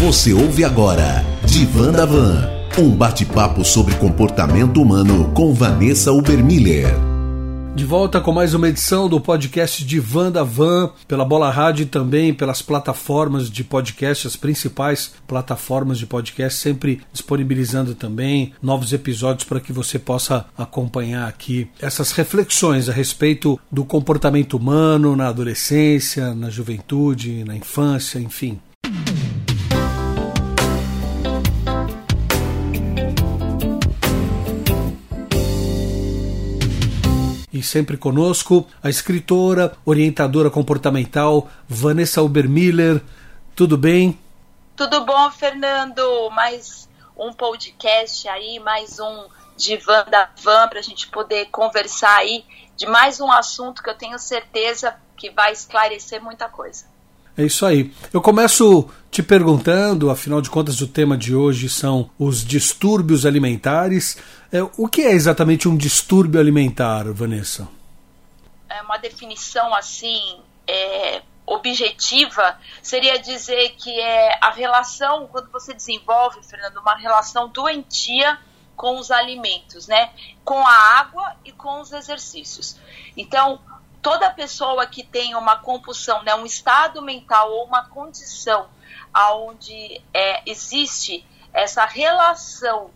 Você ouve agora Divan da Van, um bate-papo sobre comportamento humano com Vanessa Ubermiller. De volta com mais uma edição do podcast Divan da Van, pela Bola Rádio e também pelas plataformas de podcast, as principais plataformas de podcast, sempre disponibilizando também novos episódios para que você possa acompanhar aqui essas reflexões a respeito do comportamento humano na adolescência, na juventude, na infância, enfim. E sempre conosco a escritora, orientadora comportamental Vanessa Ubermiller. Tudo bem? Tudo bom, Fernando? Mais um podcast aí, mais um divã da van para a gente poder conversar aí de mais um assunto que eu tenho certeza que vai esclarecer muita coisa. É isso aí. Eu começo te perguntando, afinal de contas, o tema de hoje são os distúrbios alimentares. É, o que é exatamente um distúrbio alimentar, Vanessa? É uma definição assim é, objetiva seria dizer que é a relação quando você desenvolve, Fernando, uma relação doentia com os alimentos, né? Com a água e com os exercícios. Então, toda pessoa que tem uma compulsão, né, um estado mental ou uma condição onde é, existe essa relação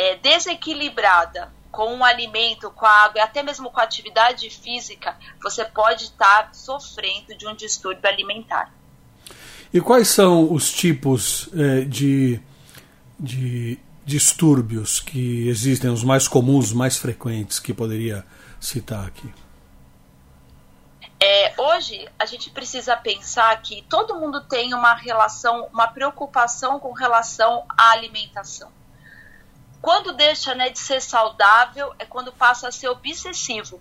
é, desequilibrada com o alimento, com a água e até mesmo com a atividade física, você pode estar sofrendo de um distúrbio alimentar. E quais são os tipos é, de, de distúrbios que existem, os mais comuns, os mais frequentes, que poderia citar aqui? É, hoje a gente precisa pensar que todo mundo tem uma relação, uma preocupação com relação à alimentação. Quando deixa né, de ser saudável é quando passa a ser obsessivo.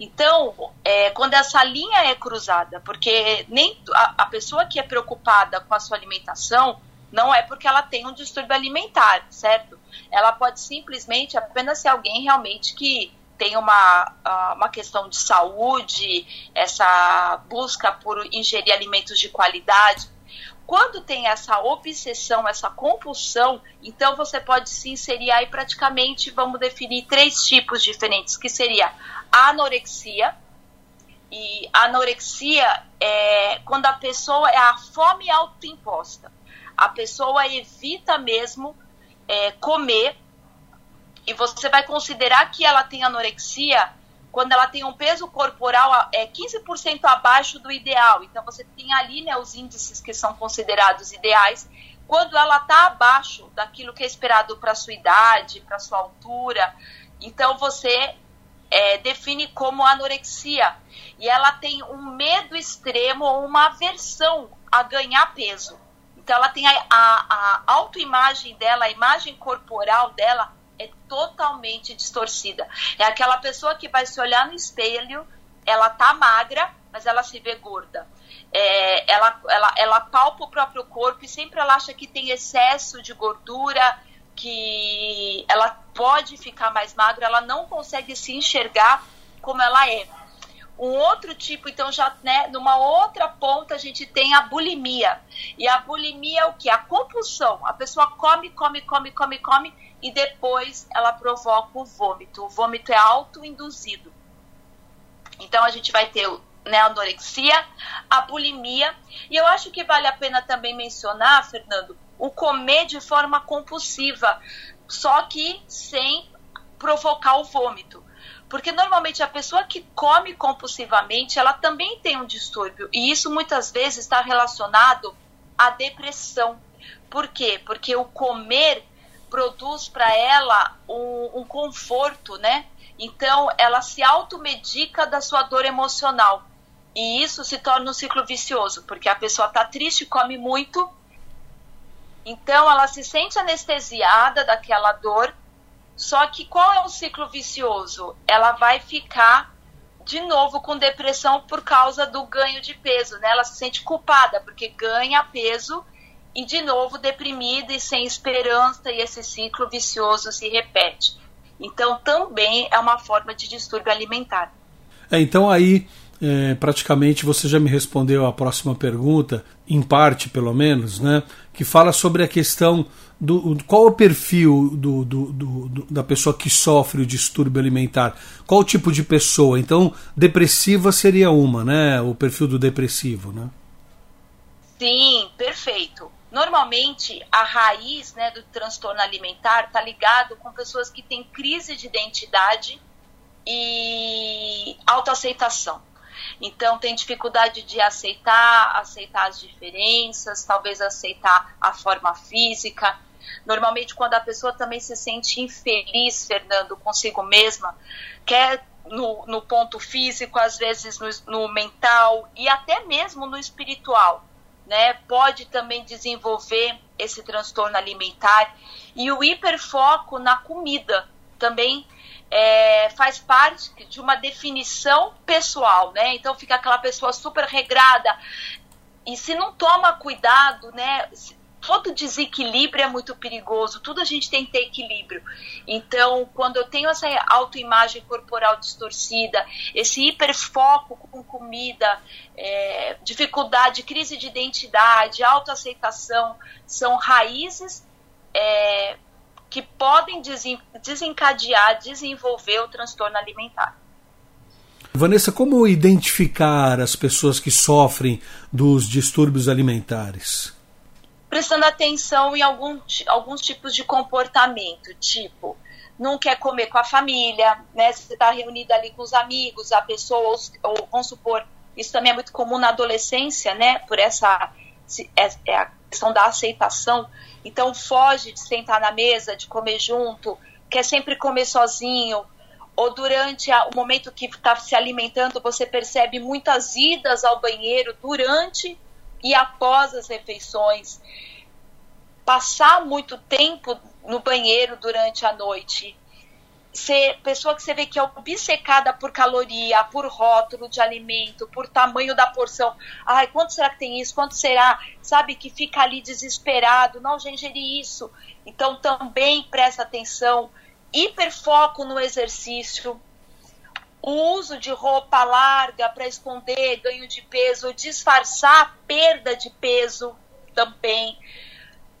Então, é, quando essa linha é cruzada, porque nem a, a pessoa que é preocupada com a sua alimentação não é porque ela tem um distúrbio alimentar, certo? Ela pode simplesmente apenas ser alguém realmente que tem uma, uma questão de saúde, essa busca por ingerir alimentos de qualidade. Quando tem essa obsessão, essa compulsão, então você pode se inserir aí praticamente, vamos definir três tipos diferentes, que seria a anorexia, e a anorexia é quando a pessoa é a fome autoimposta. A pessoa evita mesmo é, comer e você vai considerar que ela tem anorexia quando ela tem um peso corporal é 15% abaixo do ideal. Então você tem ali né, os índices que são considerados ideais. Quando ela está abaixo daquilo que é esperado para sua idade, para sua altura, então você é, define como anorexia. E ela tem um medo extremo ou uma aversão a ganhar peso. Então ela tem a, a, a autoimagem dela, a imagem corporal dela é totalmente distorcida. É aquela pessoa que vai se olhar no espelho, ela tá magra, mas ela se vê gorda. É, ela, ela, ela palpa o próprio corpo e sempre ela acha que tem excesso de gordura, que ela pode ficar mais magra, ela não consegue se enxergar como ela é. Um outro tipo, então, já, né, numa outra ponta, a gente tem a bulimia. E a bulimia é o que? A compulsão. A pessoa come, come, come, come, come e depois ela provoca o vômito. O vômito é autoinduzido. Então a gente vai ter né, a anorexia, a bulimia, e eu acho que vale a pena também mencionar, Fernando, o comer de forma compulsiva, só que sem provocar o vômito. Porque normalmente a pessoa que come compulsivamente, ela também tem um distúrbio, e isso muitas vezes está relacionado à depressão. Por quê? Porque o comer produz para ela um, um, conforto, né? Então ela se automedica da sua dor emocional. E isso se torna um ciclo vicioso, porque a pessoa está triste, come muito, então ela se sente anestesiada daquela dor. Só que qual é o ciclo vicioso? Ela vai ficar de novo com depressão por causa do ganho de peso, né? Ela se sente culpada porque ganha peso e de novo deprimida e sem esperança e esse ciclo vicioso se repete. Então também é uma forma de distúrbio alimentar. É, então aí é, praticamente você já me respondeu a próxima pergunta, em parte pelo menos, né? Que fala sobre a questão do qual o perfil do, do, do, da pessoa que sofre o distúrbio alimentar, qual o tipo de pessoa. Então, depressiva seria uma, né? O perfil do depressivo, né? Sim, perfeito. Normalmente, a raiz né, do transtorno alimentar está ligado com pessoas que têm crise de identidade e autoaceitação. Então, tem dificuldade de aceitar, aceitar as diferenças, talvez aceitar a forma física. Normalmente, quando a pessoa também se sente infeliz, Fernando, consigo mesma, quer no, no ponto físico, às vezes no, no mental e até mesmo no espiritual né, pode também desenvolver esse transtorno alimentar. E o hiperfoco na comida também é, faz parte de uma definição pessoal, né? Então fica aquela pessoa super regrada. E se não toma cuidado, né? todo desequilíbrio é muito perigoso, tudo a gente tem que ter equilíbrio. Então, quando eu tenho essa autoimagem corporal distorcida, esse hiperfoco com comida, é, dificuldade, crise de identidade, autoaceitação, são raízes é, que podem desencadear, desenvolver o transtorno alimentar. Vanessa, como identificar as pessoas que sofrem dos distúrbios alimentares? prestando atenção em algum, alguns tipos de comportamento, tipo, não quer comer com a família, né? Você está reunido ali com os amigos, a pessoa, ou, ou, vamos supor, isso também é muito comum na adolescência, né? Por essa é, é a questão da aceitação. Então foge de sentar na mesa, de comer junto, quer sempre comer sozinho, ou durante a, o momento que está se alimentando, você percebe muitas idas ao banheiro durante e após as refeições. Passar muito tempo no banheiro durante a noite. Ser pessoa que você vê que é obcecada por caloria, por rótulo de alimento, por tamanho da porção. Ai, quanto será que tem isso? Quanto será? Sabe que fica ali desesperado, não já ingeri isso. Então também presta atenção. Hiperfoco no exercício, o uso de roupa larga para esconder ganho de peso, disfarçar perda de peso também.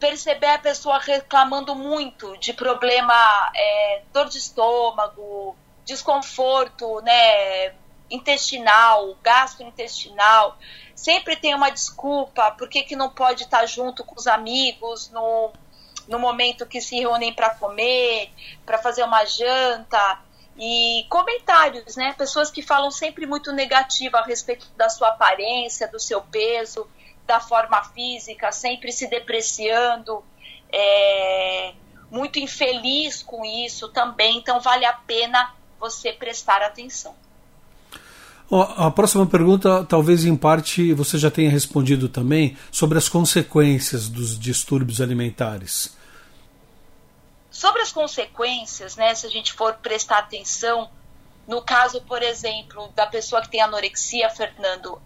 Perceber a pessoa reclamando muito de problema, é, dor de estômago, desconforto né, intestinal, gastrointestinal. Sempre tem uma desculpa, por que, que não pode estar junto com os amigos no, no momento que se reúnem para comer, para fazer uma janta e comentários, né? Pessoas que falam sempre muito negativo a respeito da sua aparência, do seu peso, da forma física, sempre se depreciando, é, muito infeliz com isso também. Então vale a pena você prestar atenção. A próxima pergunta, talvez em parte você já tenha respondido também, sobre as consequências dos distúrbios alimentares. Sobre as consequências, né, se a gente for prestar atenção, no caso, por exemplo, da pessoa que tem anorexia, Fernando,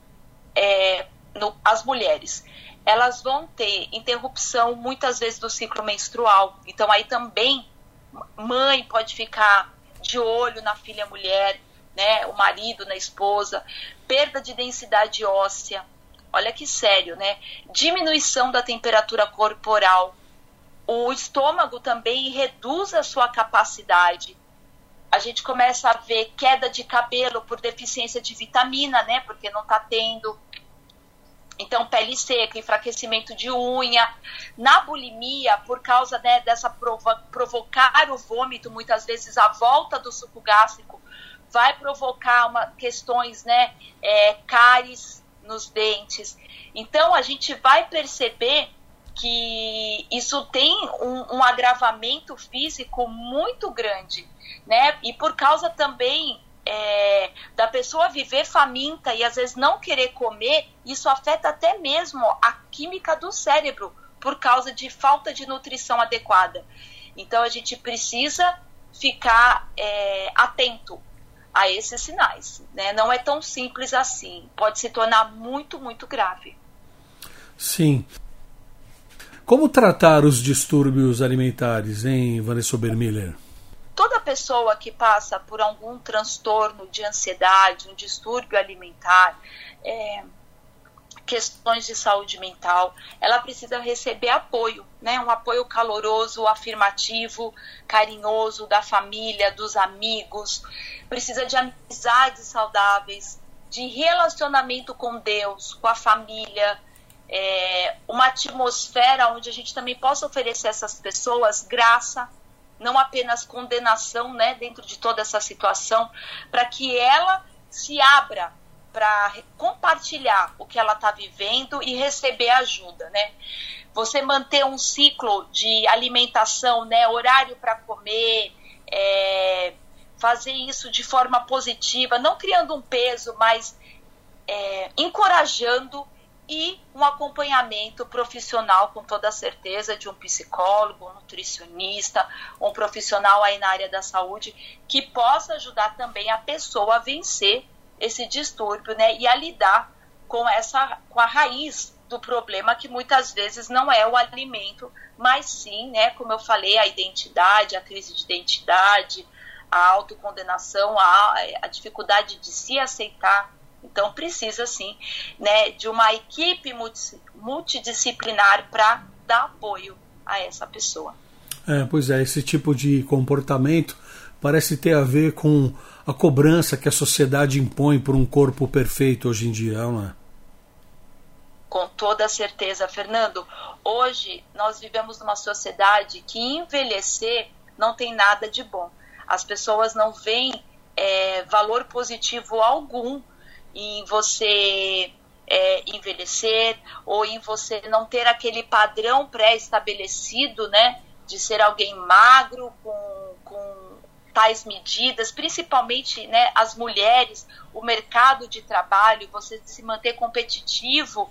é, no, as mulheres, elas vão ter interrupção muitas vezes do ciclo menstrual. Então aí também mãe pode ficar de olho na filha mulher, né, o marido na esposa, perda de densidade óssea. Olha que sério, né? Diminuição da temperatura corporal, o estômago também reduz a sua capacidade. A gente começa a ver queda de cabelo por deficiência de vitamina, né? Porque não está tendo. Então, pele seca, enfraquecimento de unha. Na bulimia, por causa né, dessa provo provocar o vômito, muitas vezes a volta do suco gástrico vai provocar uma, questões, né, é, cáries nos dentes. Então, a gente vai perceber que isso tem um, um, agravamento físico muito grande, né? E por causa também é, da pessoa viver faminta e às vezes não querer comer, isso afeta até mesmo a química do cérebro por causa de falta de nutrição adequada. Então a gente precisa ficar é, atento a esses sinais, né? Não é tão simples assim, pode se tornar muito, muito grave. Sim. Como tratar os distúrbios alimentares, hein, Vanessa Obermiller? Toda pessoa que passa por algum transtorno de ansiedade, um distúrbio alimentar, é, questões de saúde mental, ela precisa receber apoio, né? Um apoio caloroso, afirmativo, carinhoso da família, dos amigos, precisa de amizades saudáveis, de relacionamento com Deus, com a família, é, uma atmosfera onde a gente também possa oferecer a essas pessoas graça, não apenas condenação, né, dentro de toda essa situação, para que ela se abra para compartilhar o que ela está vivendo e receber ajuda, né? Você manter um ciclo de alimentação, né, horário para comer, é, fazer isso de forma positiva, não criando um peso, mas é, encorajando e um acompanhamento profissional, com toda certeza, de um psicólogo, um nutricionista, um profissional aí na área da saúde, que possa ajudar também a pessoa a vencer esse distúrbio, né, e a lidar com essa, com a raiz do problema, que muitas vezes não é o alimento, mas sim, né, como eu falei, a identidade, a crise de identidade, a autocondenação, a, a dificuldade de se aceitar, então precisa sim, né, de uma equipe multidisciplinar para dar apoio a essa pessoa. É, pois é, esse tipo de comportamento parece ter a ver com a cobrança que a sociedade impõe por um corpo perfeito hoje em dia, não é? Com toda certeza, Fernando. Hoje nós vivemos numa sociedade que envelhecer não tem nada de bom. As pessoas não veem é, valor positivo algum em você é, envelhecer ou em você não ter aquele padrão pré-estabelecido, né, de ser alguém magro com, com tais medidas, principalmente, né, as mulheres, o mercado de trabalho, você se manter competitivo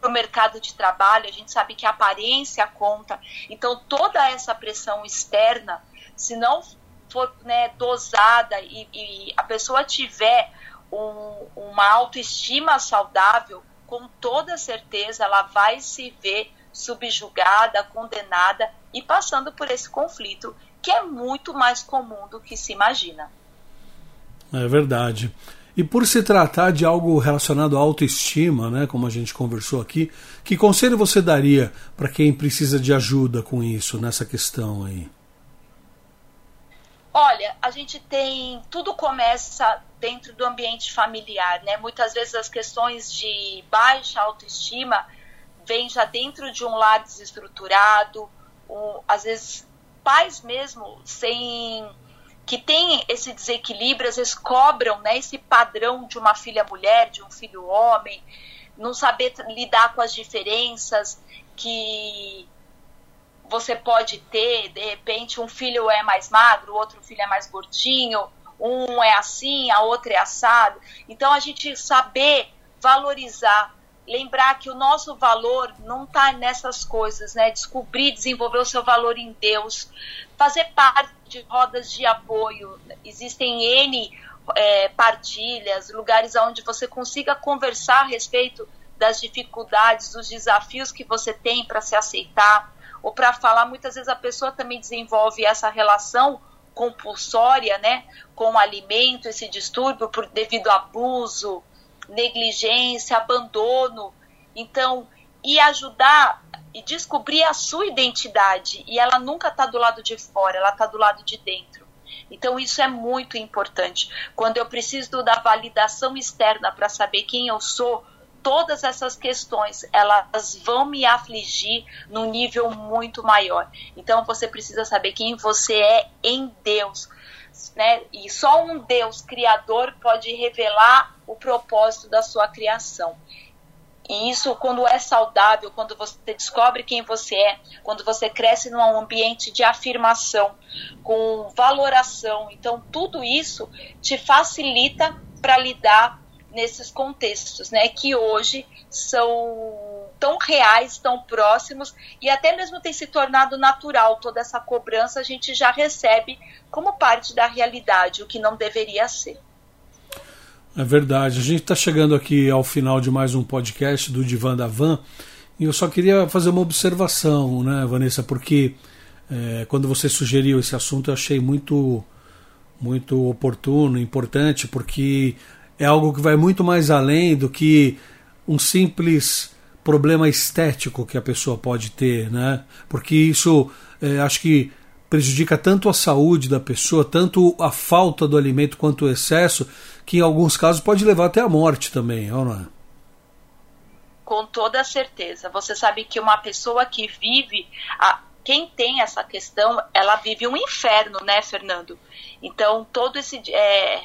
para o mercado de trabalho, a gente sabe que a aparência conta. Então, toda essa pressão externa, se não for né, dosada e, e a pessoa tiver um, uma autoestima saudável, com toda certeza ela vai se ver subjugada, condenada e passando por esse conflito que é muito mais comum do que se imagina. É verdade. E por se tratar de algo relacionado à autoestima, né, como a gente conversou aqui, que conselho você daria para quem precisa de ajuda com isso, nessa questão aí? Olha, a gente tem. Tudo começa dentro do ambiente familiar, né? Muitas vezes as questões de baixa autoestima vêm já dentro de um lar desestruturado, ou, às vezes pais mesmo sem que tem esse desequilíbrio, às vezes cobram né, esse padrão de uma filha mulher, de um filho homem, não saber lidar com as diferenças que você pode ter, de repente, um filho é mais magro, outro filho é mais gordinho, um é assim, a outra é assado. Então, a gente saber valorizar, lembrar que o nosso valor não está nessas coisas, né? Descobrir, desenvolver o seu valor em Deus, fazer parte de rodas de apoio. Existem N é, partilhas, lugares onde você consiga conversar a respeito das dificuldades, dos desafios que você tem para se aceitar ou para falar, muitas vezes a pessoa também desenvolve essa relação compulsória, né, com o alimento, esse distúrbio por devido a abuso, negligência, abandono. Então, e ajudar e descobrir a sua identidade. E ela nunca está do lado de fora, ela está do lado de dentro. Então, isso é muito importante. Quando eu preciso da validação externa para saber quem eu sou, todas essas questões elas vão me afligir num nível muito maior. Então você precisa saber quem você é em Deus, né? E só um Deus criador pode revelar o propósito da sua criação. E isso, quando é saudável, quando você descobre quem você é, quando você cresce num ambiente de afirmação, com valoração, então tudo isso te facilita para lidar nesses contextos, né, que hoje são tão reais, tão próximos e até mesmo tem se tornado natural toda essa cobrança a gente já recebe como parte da realidade, o que não deveria ser. É verdade. A gente está chegando aqui ao final de mais um podcast do Divan da Van e eu só queria fazer uma observação, né, Vanessa, porque é, quando você sugeriu esse assunto eu achei muito muito oportuno, importante, porque é algo que vai muito mais além do que um simples problema estético que a pessoa pode ter, né? Porque isso é, acho que prejudica tanto a saúde da pessoa, tanto a falta do alimento quanto o excesso, que em alguns casos pode levar até a morte também, não é? Com toda certeza. Você sabe que uma pessoa que vive, a, quem tem essa questão, ela vive um inferno, né, Fernando? Então, todo esse é,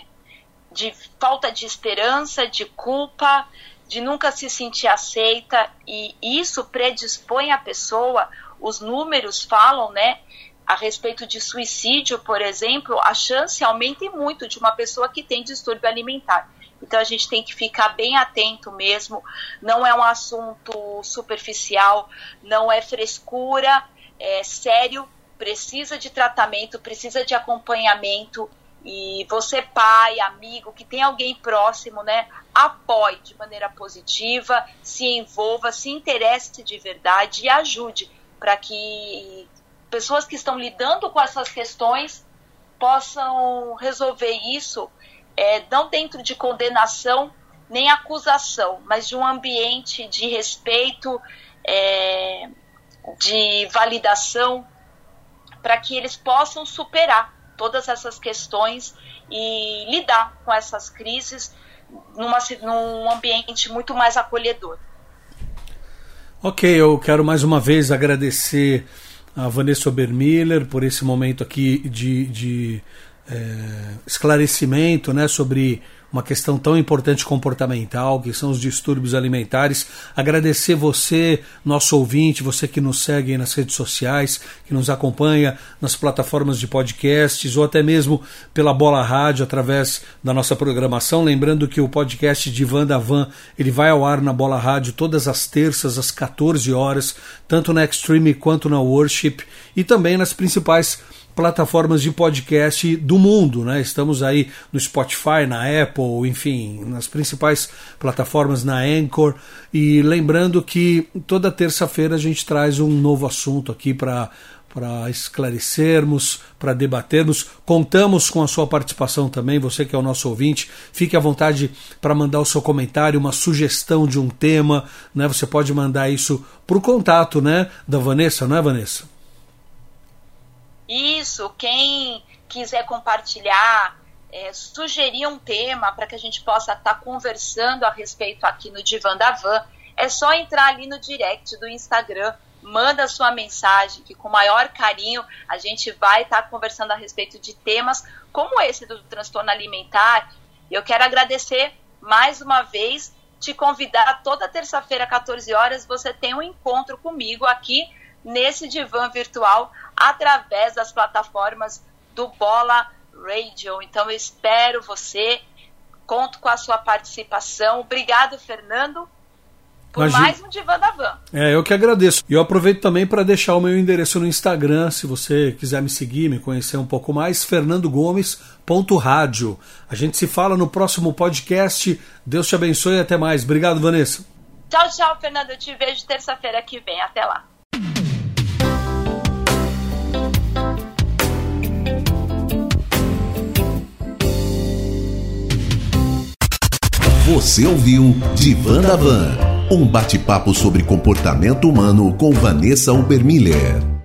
de falta de esperança, de culpa, de nunca se sentir aceita, e isso predispõe a pessoa, os números falam, né, a respeito de suicídio, por exemplo, a chance aumenta muito de uma pessoa que tem distúrbio alimentar. Então a gente tem que ficar bem atento mesmo. Não é um assunto superficial, não é frescura, é sério, precisa de tratamento, precisa de acompanhamento. E você, pai, amigo, que tem alguém próximo, né? Apoie de maneira positiva, se envolva, se interesse de verdade e ajude para que pessoas que estão lidando com essas questões possam resolver isso, é, não dentro de condenação nem acusação, mas de um ambiente de respeito, é, de validação, para que eles possam superar todas essas questões e lidar com essas crises numa, num ambiente muito mais acolhedor. Ok, eu quero mais uma vez agradecer a Vanessa Obermiller por esse momento aqui de, de é, esclarecimento né, sobre uma questão tão importante comportamental, que são os distúrbios alimentares. Agradecer você, nosso ouvinte, você que nos segue nas redes sociais, que nos acompanha nas plataformas de podcasts ou até mesmo pela Bola Rádio através da nossa programação. Lembrando que o podcast de Van da Van ele vai ao ar na Bola Rádio todas as terças às 14 horas, tanto na Extreme quanto na Worship e também nas principais plataformas de podcast do mundo, né? Estamos aí no Spotify, na Apple, enfim, nas principais plataformas, na Anchor. E lembrando que toda terça-feira a gente traz um novo assunto aqui para para esclarecermos, para debatermos. Contamos com a sua participação também, você que é o nosso ouvinte. Fique à vontade para mandar o seu comentário, uma sugestão de um tema, né? Você pode mandar isso para o contato, né, da Vanessa, não é, Vanessa? Isso, quem quiser compartilhar, é, sugerir um tema para que a gente possa estar tá conversando a respeito aqui no Divan da Van, é só entrar ali no direct do Instagram, manda sua mensagem, que com maior carinho a gente vai estar tá conversando a respeito de temas como esse do transtorno alimentar. Eu quero agradecer mais uma vez, te convidar toda terça-feira, 14 horas, você tem um encontro comigo aqui nesse divã virtual através das plataformas do Bola Radio. Então eu espero você, conto com a sua participação. Obrigado, Fernando, por Imagina. mais um Divã da Van. É, eu que agradeço. E eu aproveito também para deixar o meu endereço no Instagram, se você quiser me seguir, me conhecer um pouco mais, fernandogomes.rádio. A gente se fala no próximo podcast. Deus te abençoe e até mais. Obrigado, Vanessa. Tchau, tchau, Fernando. Eu te vejo terça-feira que vem. Até lá. Você ouviu Divan da Van, um bate-papo sobre comportamento humano com Vanessa Ubermiller.